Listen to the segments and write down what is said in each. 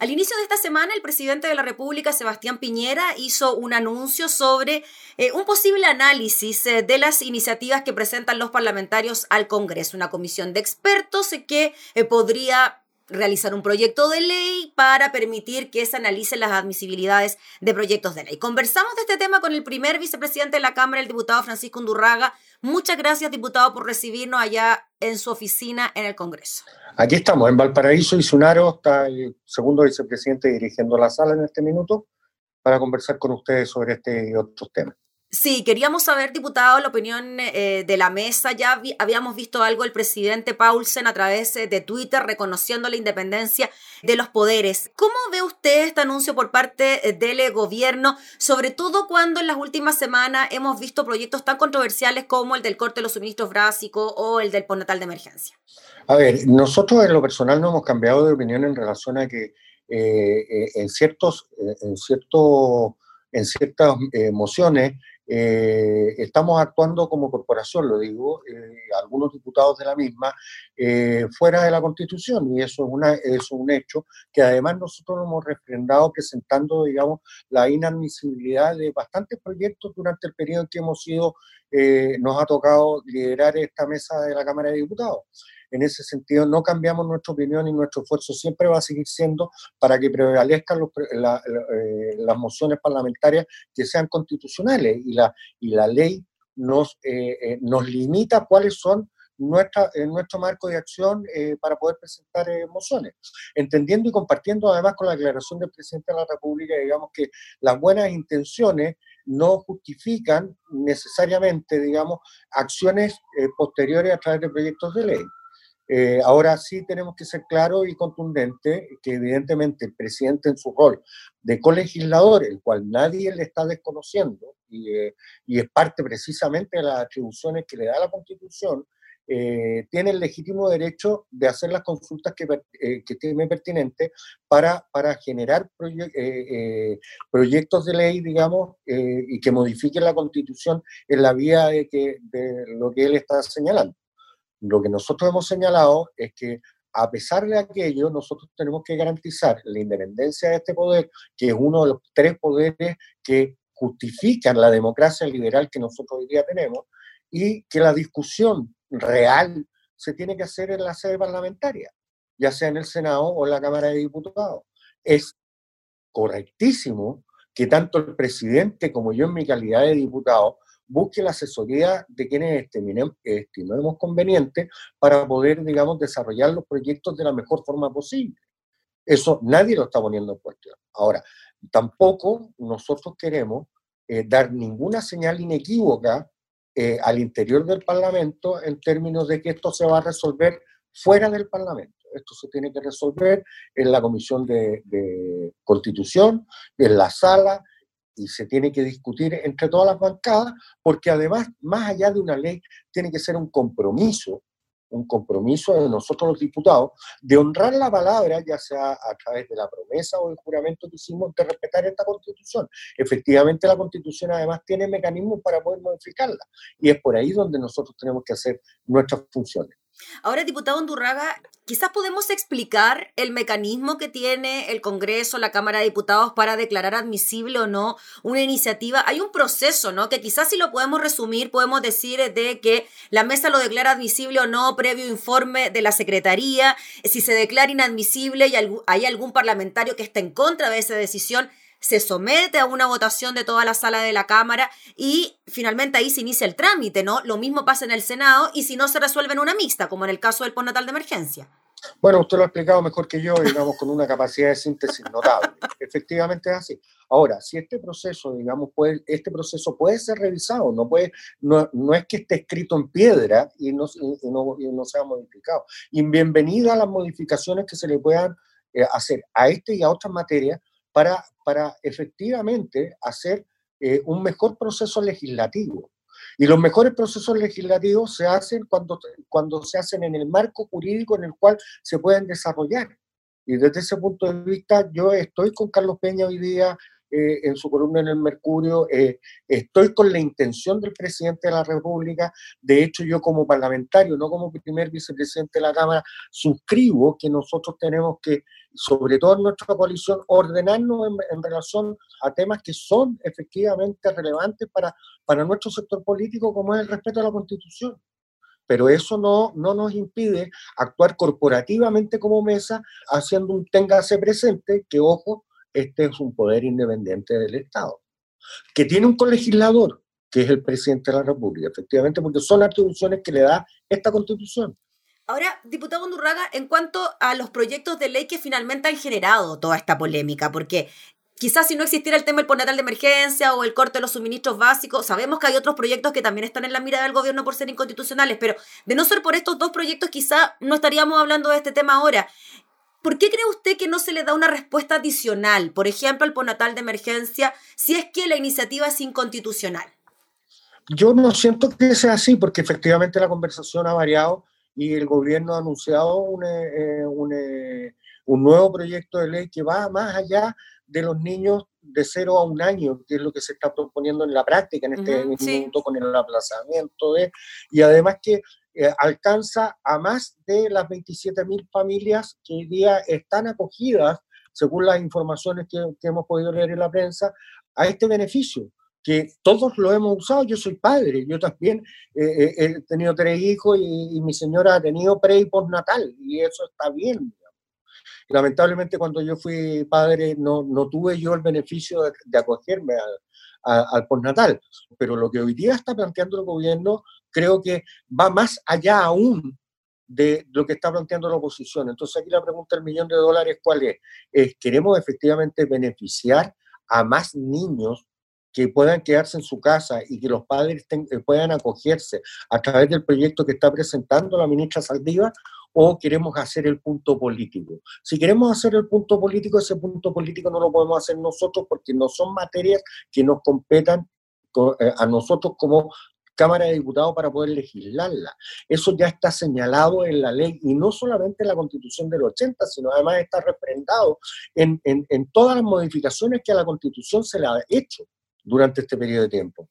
Al inicio de esta semana, el presidente de la República, Sebastián Piñera, hizo un anuncio sobre eh, un posible análisis eh, de las iniciativas que presentan los parlamentarios al Congreso, una comisión de expertos eh, que podría realizar un proyecto de ley para permitir que se analicen las admisibilidades de proyectos de ley. Conversamos de este tema con el primer vicepresidente de la Cámara, el diputado Francisco Undurraga. Muchas gracias, diputado, por recibirnos allá en su oficina en el Congreso. Aquí estamos, en Valparaíso y Sunaro, está el segundo vicepresidente dirigiendo la sala en este minuto para conversar con ustedes sobre este y otros temas. Sí, queríamos saber, diputado, la opinión eh, de la mesa. Ya habíamos visto algo el presidente Paulsen a través eh, de Twitter reconociendo la independencia de los poderes. ¿Cómo ve usted este anuncio por parte eh, del gobierno, sobre todo cuando en las últimas semanas hemos visto proyectos tan controversiales como el del corte de los suministros básicos o el del postnatal de emergencia? A ver, nosotros en lo personal no hemos cambiado de opinión en relación a que en ciertos, en cierto, en ciertas mociones eh, estamos actuando como corporación, lo digo, eh, algunos diputados de la misma, eh, fuera de la Constitución, y eso es, una, es un hecho que además nosotros lo hemos refrendado presentando, digamos, la inadmisibilidad de bastantes proyectos durante el periodo en que hemos sido, nos ha tocado liderar esta mesa de la Cámara de Diputados. En ese sentido, no cambiamos nuestra opinión y nuestro esfuerzo siempre va a seguir siendo para que prevalezcan eh, las mociones parlamentarias que sean constitucionales y la, y la ley nos, eh, eh, nos limita cuáles son nuestra, en nuestro marco de acción para poder presentar mociones, entendiendo y compartiendo además con la declaración del presidente de la República, digamos que las buenas intenciones no justifican necesariamente, digamos, acciones posteriores a través de proyectos de ley. Eh, ahora sí tenemos que ser claros y contundentes que evidentemente el presidente en su rol de colegislador, el cual nadie le está desconociendo y, eh, es parte precisamente de las atribuciones que le da la Constitución, eh, tiene el legítimo derecho de hacer las consultas que, que tiene pertinente para, para generar proyectos de ley, digamos, y que modifiquen la Constitución en la vía de, que, de lo que él está señalando. Lo que nosotros hemos señalado es que a pesar de aquello, nosotros tenemos que garantizar la independencia de este poder, que es uno de los tres poderes que justifican la democracia liberal que nosotros hoy día tenemos, y que la discusión real se tiene que hacer en la sede parlamentaria, ya sea en el Senado o en la Cámara de Diputados. Es correctísimo que tanto el presidente como yo en mi calidad de diputado busque la asesoría de quienes estimemos conveniente para poder, digamos, desarrollar los proyectos de la mejor forma posible. Eso nadie lo está poniendo en cuestión. Ahora, tampoco nosotros queremos eh, dar ninguna señal inequívoca eh, al interior del Parlamento en términos de que esto se va a resolver fuera del Parlamento. Esto se tiene que resolver en la Comisión de, de Constitución, en la sala, y se tiene que discutir entre todas las bancadas, porque además, más allá de una ley, tiene que ser un compromiso, un compromiso de nosotros los diputados, de honrar la palabra, ya sea a través de la promesa o el juramento que hicimos de respetar esta constitución. Efectivamente, la constitución además tiene mecanismos para poder modificarla, y es por ahí donde nosotros tenemos que hacer nuestras funciones. Ahora, diputado Undurraga, quizás podemos explicar el mecanismo que tiene el Congreso, la Cámara de Diputados para declarar admisible o no una iniciativa. Hay un proceso, ¿no? Que quizás si lo podemos resumir, podemos decir de que la mesa lo declara admisible o no previo informe de la Secretaría. Si se declara inadmisible y hay algún parlamentario que está en contra de esa decisión, se somete a una votación de toda la sala de la Cámara y finalmente ahí se inicia el trámite, ¿no? Lo mismo pasa en el Senado y si no se resuelve en una mixta, como en el caso del postnatal de emergencia. Bueno, usted lo ha explicado mejor que yo, digamos, con una capacidad de síntesis notable. Efectivamente es así. Ahora, si este proceso, digamos, puede, este proceso puede ser revisado, no, puede, no, no es que esté escrito en piedra y no, y no, y no sea modificado. Y bienvenida a las modificaciones que se le puedan eh, hacer a este y a otras materias para, para efectivamente hacer eh, un mejor proceso legislativo. Y los mejores procesos legislativos se hacen cuando, cuando se hacen en el marco jurídico en el cual se pueden desarrollar. Y desde ese punto de vista, yo estoy con Carlos Peña hoy día eh, en su columna en el Mercurio, eh, estoy con la intención del presidente de la República, de hecho yo como parlamentario, no como primer vicepresidente de la Cámara, suscribo que nosotros tenemos que, sobre todo en nuestra coalición, ordenarnos en, relación a temas que son efectivamente relevantes para, para nuestro sector político, como es el respeto a la Constitución. Pero eso no, no nos impide actuar corporativamente como mesa, haciendo un téngase presente que, ojo, este es un poder independiente del Estado, que tiene un colegislador, que es el presidente de la República, efectivamente, porque son atribuciones que le da esta constitución. Ahora, diputado Undurraga, en cuanto a los proyectos de ley que finalmente han generado toda esta polémica, porque quizás si no existiera el tema del postnatal de emergencia o el corte de los suministros básicos, sabemos que hay otros proyectos que también están en la mira del gobierno por ser inconstitucionales, pero de no ser por estos dos proyectos, quizás no estaríamos hablando de este tema ahora. ¿Por qué cree usted que no se le da una respuesta adicional, por ejemplo, al postnatal de emergencia, si es que la iniciativa es inconstitucional? Yo no siento que sea así, porque efectivamente la conversación ha variado y el gobierno ha anunciado un, eh, un, eh, un nuevo proyecto de ley que va más allá de los niños de 0 a un año, que es lo que se está proponiendo en la práctica en este momento con el aplazamiento de, y además que eh, alcanza a más de las 27.000 familias que hoy día están acogidas, según las informaciones que, hemos podido leer en la prensa, a este beneficio que todos lo hemos usado. Yo soy padre, yo también eh, eh, he tenido tres hijos y, mi señora ha tenido pre y postnatal, y eso está bien lamentablemente cuando yo fui padre no, no tuve yo el beneficio de, acogerme al, al postnatal, pero lo que hoy día está planteando el gobierno creo que va más allá aún de lo que está planteando la oposición. Entonces aquí la pregunta del millón de dólares, ¿cuál es? es ¿Queremos efectivamente beneficiar a más niños que puedan quedarse en su casa y que los padres eh, puedan acogerse a través del proyecto que está presentando la ministra Saldiva o queremos hacer el punto político. Si queremos hacer el punto político, ese punto político no lo podemos hacer nosotros porque no son materias que nos competan eh, a nosotros como Cámara de Diputados para poder legislarla. Eso ya está señalado en la ley y no solamente en la Constitución del 80, sino además está representado en, en, en todas las modificaciones que a la Constitución se le ha hecho durante este periodo de tiempo.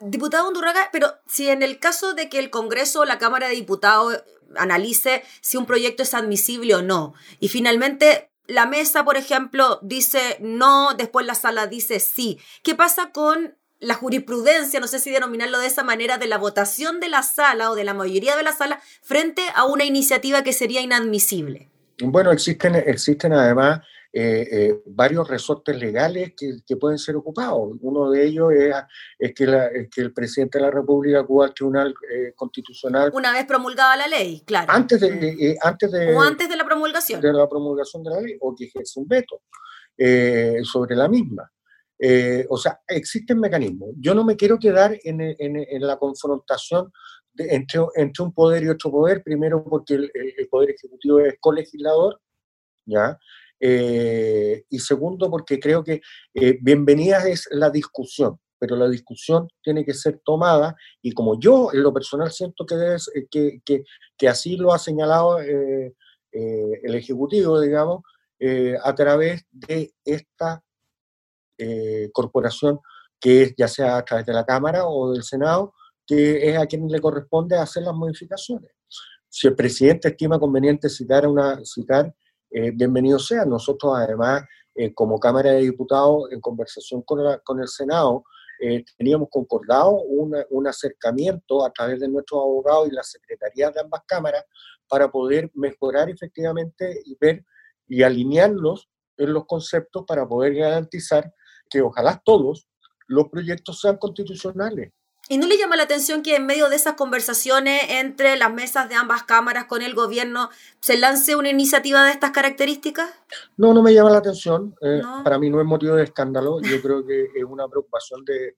Diputado Undurraga, pero si en el caso de que el Congreso o la Cámara de Diputados analice si un proyecto es admisible o no, y finalmente la mesa, por ejemplo, dice no, después la sala dice sí, ¿qué pasa con la jurisprudencia, no sé si denominarlo de esa manera, de la votación de la sala o de la mayoría de la sala frente a una iniciativa que sería inadmisible? Bueno, existen, existen además eh, eh, varios resortes legales que, pueden ser ocupados. Uno de ellos es, que, el presidente de la República acuda al Tribunal eh, Constitucional. Una vez promulgada la ley, claro. Antes de, antes de, o antes de la promulgación. De la promulgación de la ley, o que ejerce un veto sobre la misma. o sea, existen mecanismos. Yo no me quiero quedar en, en, la confrontación entre, entre, un poder y otro poder, primero porque el, el Poder Ejecutivo es colegislador, ¿ya? Eh, y segundo, porque creo que eh, bienvenida es la discusión, pero la discusión tiene que ser tomada y como yo en lo personal siento que, eh, que, que, así lo ha señalado el Ejecutivo, digamos, a través de esta corporación que es ya sea a través de la Cámara o del Senado, que es a quien le corresponde hacer las modificaciones. Si el presidente estima conveniente citar, una, citar eh, bienvenido sea. Nosotros además, eh, como Cámara de Diputados, en conversación con, con el Senado, eh, teníamos concordado un acercamiento a través de nuestros abogados y las secretarías de ambas cámaras para poder mejorar efectivamente y ver y alinearnos en los conceptos para poder garantizar que ojalá todos los proyectos sean constitucionales. ¿Y no le llama la atención que en medio de esas conversaciones entre las mesas de ambas cámaras con el gobierno se lance una iniciativa de estas características? No, no me llama la atención. Eh, para mí no es motivo de escándalo. Yo creo que es una preocupación de,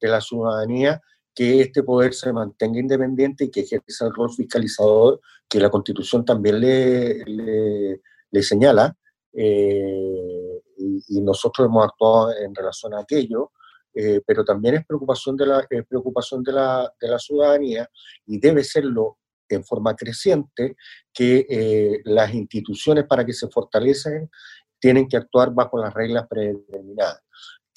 la ciudadanía que este poder se mantenga independiente y que ejerza el rol fiscalizador que la Constitución también le, le, señala. Eh, y, y nosotros hemos actuado en relación a aquello. Eh, pero también es preocupación de la, preocupación de la, de la ciudadanía y debe serlo en forma creciente que eh, las instituciones para que se fortalecen tienen que actuar bajo las reglas predeterminadas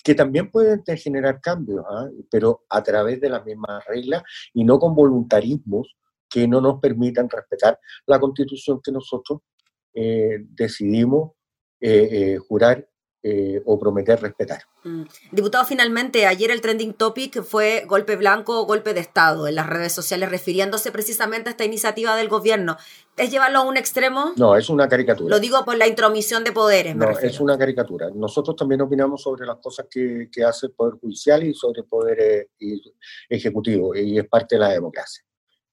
que también pueden generar cambios, ¿ah? pero a través de las mismas reglas y no con voluntarismos que no nos permitan respetar la constitución que nosotros eh, decidimos eh, eh, o prometer respetar. Mm. Diputado, finalmente, ayer el trending topic fue golpe blanco o golpe de Estado en las redes sociales, refiriéndose precisamente a esta iniciativa del gobierno. ¿Es llevarlo a un extremo? No, es una caricatura. Lo digo por la intromisión de poderes. no, es una caricatura. Nosotros también opinamos sobre las cosas que, que hace el Poder Judicial y sobre el Poder Ejecutivo, y es parte de la democracia.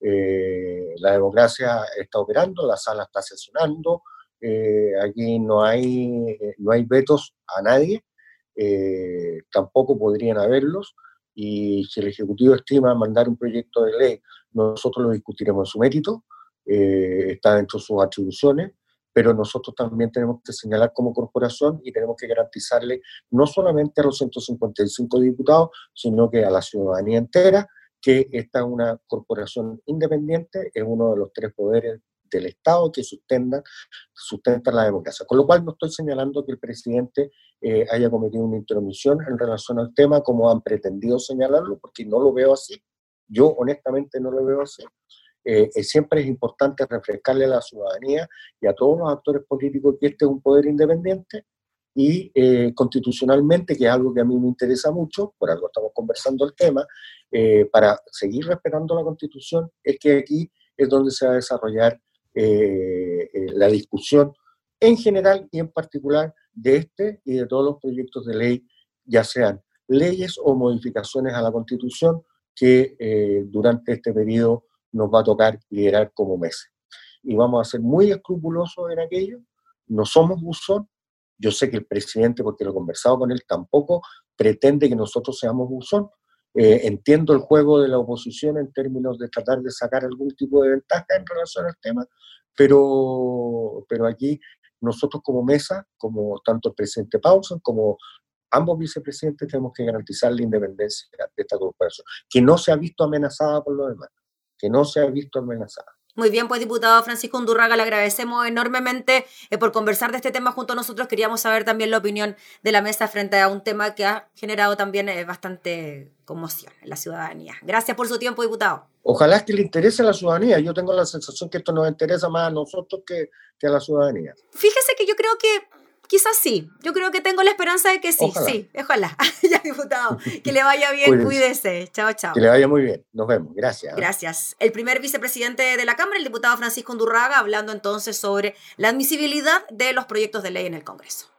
Eh, la democracia está operando, la sala está sesionando, eh, aquí no hay, no hay vetos a nadie, eh, tampoco podrían haberlos, y si el Ejecutivo estima mandar un proyecto de ley, nosotros lo discutiremos en su mérito, está dentro de sus atribuciones, pero nosotros también tenemos que señalar como corporación y tenemos que garantizarle no solamente a los 155 diputados, sino que a la ciudadanía entera que esta es una corporación independiente, es uno de los tres poderes del Estado que sustentan, sustentan la democracia. Con lo cual no estoy señalando que el presidente eh, haya cometido una intromisión en relación al tema como han pretendido señalarlo, porque no lo veo así. Yo honestamente no lo veo así. Eh, eh, siempre es importante refrescarle a la ciudadanía y a todos los actores políticos que este es un poder independiente y eh, constitucionalmente, que es algo que a mí me interesa mucho, por algo estamos conversando el tema, eh, para seguir respetando la constitución, es que aquí es donde se va a desarrollar eh, la discusión en general y en particular de este y de todos los proyectos de ley, ya sean leyes o modificaciones a la constitución que durante este periodo nos va a tocar liderar como meses. Y vamos a ser muy escrupulosos en aquello, no somos buzón, yo sé que el presidente, porque lo he conversado con él, tampoco pretende que nosotros seamos buzón. Eh, entiendo el juego de la oposición en términos de tratar de sacar algún tipo de ventaja en relación al tema, pero, pero aquí nosotros como mesa, como tanto el presidente Paulson como ambos vicepresidentes, tenemos que garantizar la independencia de esta corporación, que no se ha visto amenazada por lo demás, que no se ha visto amenazada. Muy bien, pues diputado Francisco Undurraga, le agradecemos enormemente eh, por conversar de este tema junto a nosotros. Queríamos saber también la opinión de la mesa frente a un tema que ha generado también eh, bastante conmoción en la ciudadanía. Gracias por su tiempo, diputado. Ojalá que le interese a la ciudadanía. Yo tengo la sensación que esto nos interesa más a nosotros que, que a la ciudadanía. Fíjese que yo creo que Quizás sí. Yo creo que tengo la esperanza de que sí. Sí, ojalá. ya, diputado. Que le vaya bien, cuídese. Chao, chao. Que le vaya muy bien. Nos vemos. Gracias. Gracias. El primer vicepresidente de la Cámara, el diputado Francisco Undurraga, hablando entonces sobre la admisibilidad de los proyectos de ley en el Congreso.